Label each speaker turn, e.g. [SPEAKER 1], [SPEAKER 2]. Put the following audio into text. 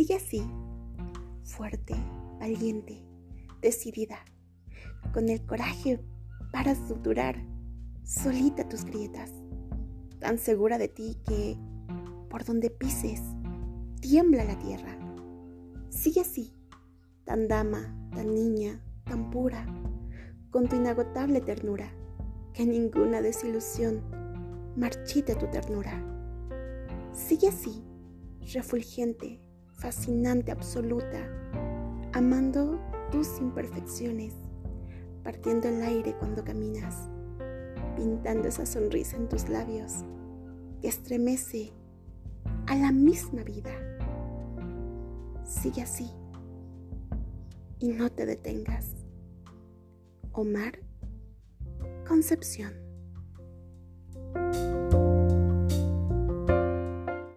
[SPEAKER 1] Sigue así, fuerte, valiente, decidida, con el coraje para suturar solita tus grietas, tan segura de ti que por donde pises tiembla la tierra. Sigue así, tan dama, tan niña, tan pura, con tu inagotable ternura, que ninguna desilusión marchite tu ternura. Sigue así, refulgente, fascinante, absoluta, amando tus imperfecciones, partiendo el aire cuando caminas, pintando esa sonrisa en tus labios que estremece a la misma vida. Sigue así y no te detengas. Omar Concepción.